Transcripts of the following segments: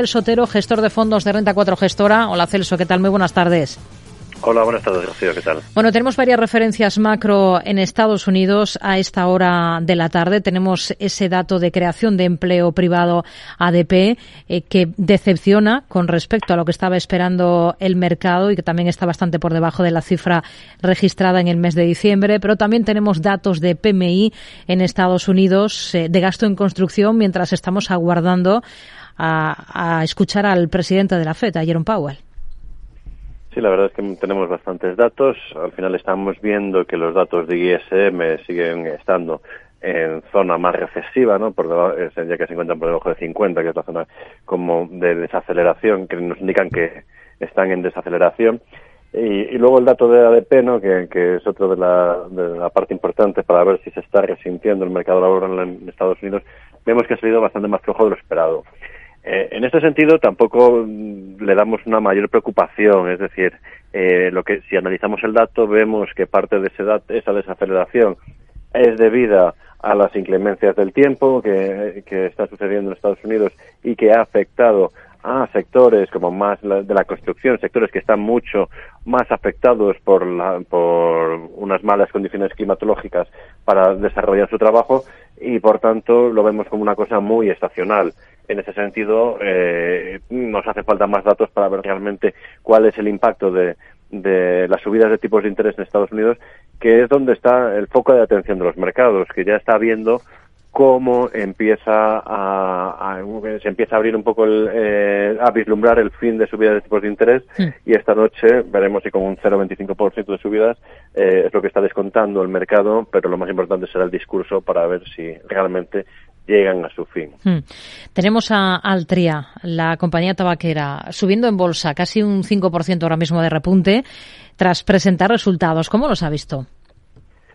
Celso Sotero, gestor de fondos de Renta 4 Gestora. Hola Celso, ¿qué tal? Muy buenas tardes. Hola, buenas tardes, Rocío, ¿qué tal? Bueno, tenemos varias referencias macro en Estados Unidos a esta hora de la tarde. Tenemos ese dato de creación de empleo privado ADP eh, que decepciona con respecto a lo que estaba esperando el mercado y que también está bastante por debajo de la cifra registrada en el mes de diciembre. Pero también tenemos datos de PMI en Estados Unidos eh, de gasto en construcción mientras estamos aguardando a, escuchar al presidente de la FED, a Jerome Powell. Sí, la verdad es que tenemos bastantes datos. Al final estamos viendo que los datos de ISM siguen estando en zona más recesiva, ¿no? Por ya que se encuentran por debajo de 50, que es la zona como de desaceleración, que nos indican que están en desaceleración. Y, luego el dato de ADP, ¿no? Que, es otro de la, de la, parte importante para ver si se está resintiendo el mercado laboral en Estados Unidos, vemos que ha salido bastante más flojo de lo esperado. Eh, en este sentido, tampoco mm, le damos una mayor preocupación, es decir, eh, lo que si analizamos el dato vemos que parte de ese esa desaceleración es debida a las inclemencias del tiempo que, que está sucediendo en Estados Unidos y que ha afectado a sectores como más de la construcción, sectores que están mucho más afectados por, la, por unas malas condiciones climatológicas para desarrollar su trabajo y por tanto lo vemos como una cosa muy estacional. En ese sentido, eh, nos hace falta más datos para ver realmente cuál es el impacto de, de las subidas de tipos de interés en Estados Unidos, que es donde está el foco de atención de los mercados, que ya está viendo cómo empieza a, se empieza a abrir un poco el, eh, a vislumbrar el fin de subidas de tipos de interés y esta noche veremos si con un 0,25% de subidas eh, es lo que está descontando el mercado, pero lo más importante será el discurso para ver si realmente llegan a su fin. Hmm. Tenemos a Altria, la compañía tabaquera, subiendo en bolsa casi un 5% ahora mismo de repunte tras presentar resultados. ¿Cómo los ha visto?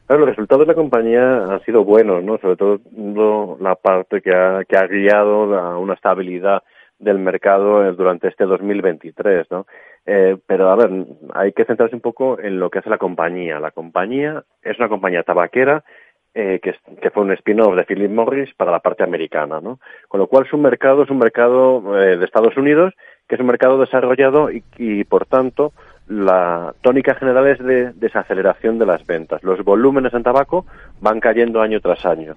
los resultados de la compañía han sido buenos, ¿no? Sobre todo la parte que ha, que ha guiado a una estabilidad del mercado durante este 2023, ¿no? Eh, pero a ver, hay que centrarse un poco en lo que hace la compañía. La compañía es una compañía tabaquera eh, que, que, fue un spin-off de Philip Morris para la parte americana, ¿no? Con lo cual su mercado es un mercado eh, de Estados Unidos, que es un mercado desarrollado y, y por tanto la tónica general es de desaceleración de las ventas. Los volúmenes en tabaco van cayendo año tras año.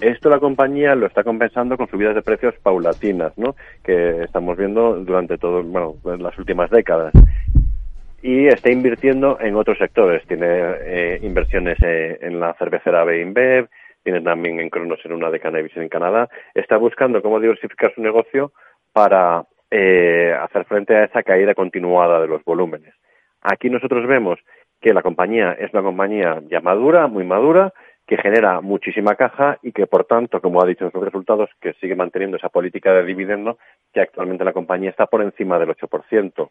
Esto la compañía lo está compensando con subidas de precios paulatinas, ¿no? Que estamos viendo durante todo, bueno, en las últimas décadas. Y está invirtiendo en otros sectores. Tiene eh, inversiones eh, en la cervecera Beinbev, tiene también en Cronos en una de cannabis en Canadá. Está buscando cómo diversificar su negocio para eh, hacer frente a esa caída continuada de los volúmenes. Aquí nosotros vemos que la compañía es una compañía ya madura, muy madura, que genera muchísima caja y que, por tanto, como ha dicho en sus resultados, que sigue manteniendo esa política de dividendo que actualmente la compañía está por encima del 8%.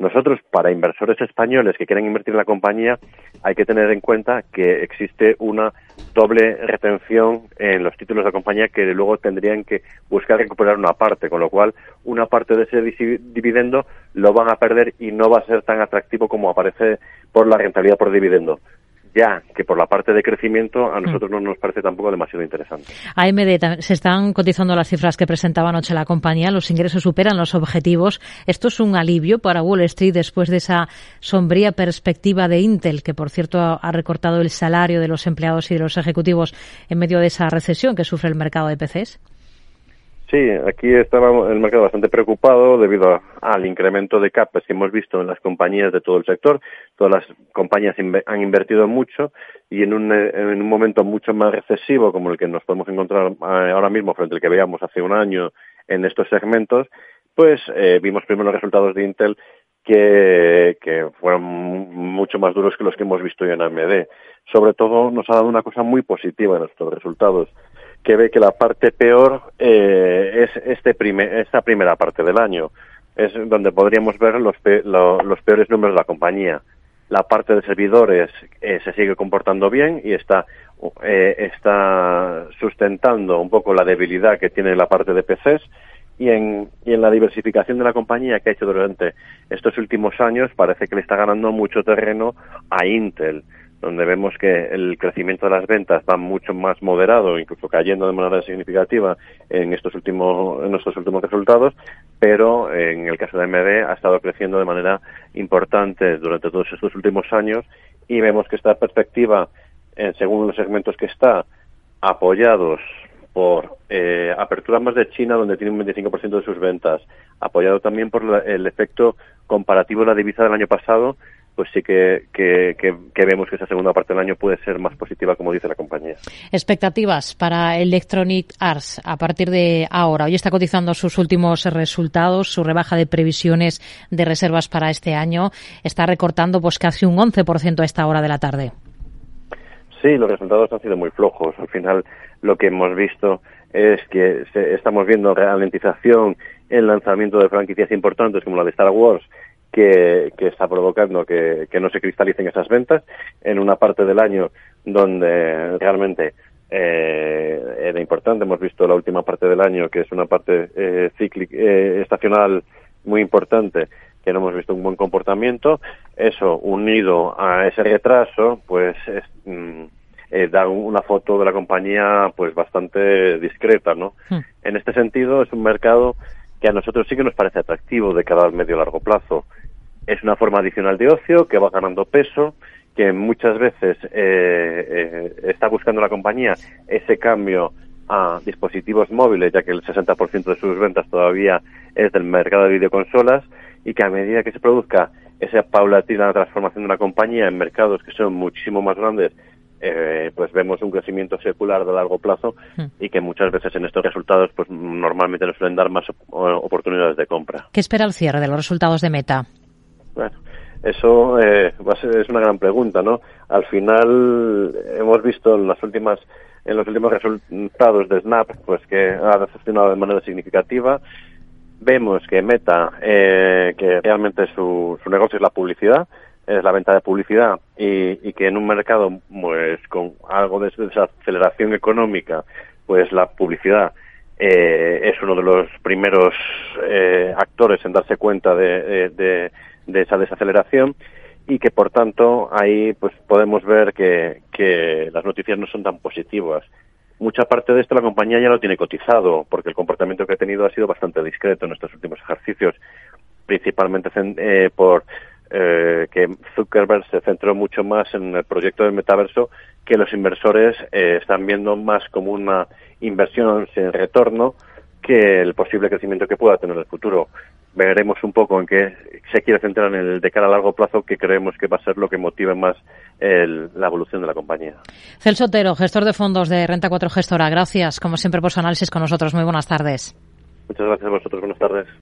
Nosotros, para inversores españoles que quieren invertir en la compañía, hay que tener en cuenta que existe una doble retención en los títulos de la compañía que luego tendrían que buscar recuperar una parte, con lo cual una parte de ese dividendo lo van a perder y no va a ser tan atractivo como aparece por la rentabilidad por dividendo ya que por la parte de crecimiento a mm. nosotros no nos parece tampoco demasiado interesante. AMD, se están cotizando las cifras que presentaba anoche la compañía, los ingresos superan los objetivos. ¿Esto es un alivio para Wall Street después de esa sombría perspectiva de Intel, que por cierto ha recortado el salario de los empleados y de los ejecutivos en medio de esa recesión que sufre el mercado de PCs? Sí, aquí estaba el mercado bastante preocupado debido al incremento de capes que hemos visto en las compañías de todo el sector. Todas las compañías han invertido mucho y en un, en un momento mucho más recesivo como el que nos podemos encontrar eh, ahora mismo frente al que veíamos hace un año en estos segmentos, pues eh, vimos primero los resultados de Intel que, que fueron mucho más duros que los que hemos visto en AMD. Sobre todo nos ha dado una cosa muy positiva en nuestros resultados que ve que la parte peor eh, es este esta primera parte del año. Es donde podríamos ver los, los peores números de la compañía. La parte de servidores eh, se sigue comportando bien y está, eh, está sustentando un poco la debilidad que tiene la parte de PCs y en, y en la diversificación de la compañía que ha hecho durante estos últimos años parece que le está ganando mucho terreno a Intel donde vemos que el crecimiento de las ventas va mucho más moderado, incluso cayendo de manera significativa en estos últimos, en estos últimos resultados, pero en el caso de MD ha estado creciendo de manera importante durante todos estos últimos años y vemos que esta perspectiva, en según los segmentos que está, apoyados por eh, apertura más de China, donde tiene un 25% de sus ventas, apoyado también por el efecto comparativo de la divisa del año pasado, pues sí que, que, vemos que esa segunda parte del año puede ser más positiva, como dice la compañía. Expectativas para Electronic Arts a partir de ahora. Hoy está cotizando sus últimos resultados, su rebaja de previsiones de reservas para este año. Está recortando pues casi un 11% a esta hora de la tarde. Sí, los resultados han sido muy flojos. Al final, lo que hemos visto es que estamos viendo ralentización en lanzamiento de franquicias importantes como la de Star Wars, que, está provocando que, no se cristalicen esas ventas en una parte del año donde realmente eh, era importante. Hemos visto la última parte del año, que es una parte eh, cíclica, eh, estacional muy importante, que no hemos visto un buen comportamiento. Eso, unido a ese retraso, pues es, mm, eh, da una foto de la compañía pues bastante discreta, ¿no? Hmm. En este sentido, es un mercado que a nosotros sí que nos parece atractivo de cara al medio largo plazo. Es una forma adicional de ocio que va ganando peso, que muchas veces eh, eh, está buscando la compañía ese cambio a dispositivos móviles, ya que el 60% de sus ventas todavía es del mercado de videoconsolas, y que a medida que se produzca esa paulatina transformación de la compañía en mercados que son muchísimo más grandes, eh, pues vemos un crecimiento secular de largo plazo hmm. y que muchas veces en estos resultados pues normalmente nos suelen dar más oportunidades de compra. ¿Qué espera el cierre de los resultados de Meta? Bueno, eso eh, es una gran pregunta, ¿no? Al final hemos visto en las últimas en los últimos resultados de Snap, pues que ha decepcionado de manera significativa vemos que Meta, eh, que realmente su, su negocio es la publicidad, es la venta de publicidad y, que en un mercado pues con algo de desaceleración económica, pues la publicidad eh, es uno de los primeros eh, actores en darse cuenta de, de, de, esa desaceleración y que por tanto ahí pues podemos ver que, que las noticias no son tan positivas. Mucha parte de esto la compañía ya lo tiene cotizado, porque el comportamiento que ha tenido ha sido bastante discreto en estos últimos ejercicios, principalmente eh, por eh, que Zuckerberg se centró mucho más en el proyecto del metaverso, que los inversores eh, están viendo más como una inversión sin retorno que el posible crecimiento que pueda tener en el futuro veremos un poco en qué se quiere centrar en el de cara a largo plazo, que creemos que va a ser lo que motive más la evolución de la compañía. Celso Otero, gestor de fondos de Renta 4 Gestora, gracias como siempre por su análisis con nosotros. Muy buenas tardes. Muchas gracias a vosotros. Buenas tardes.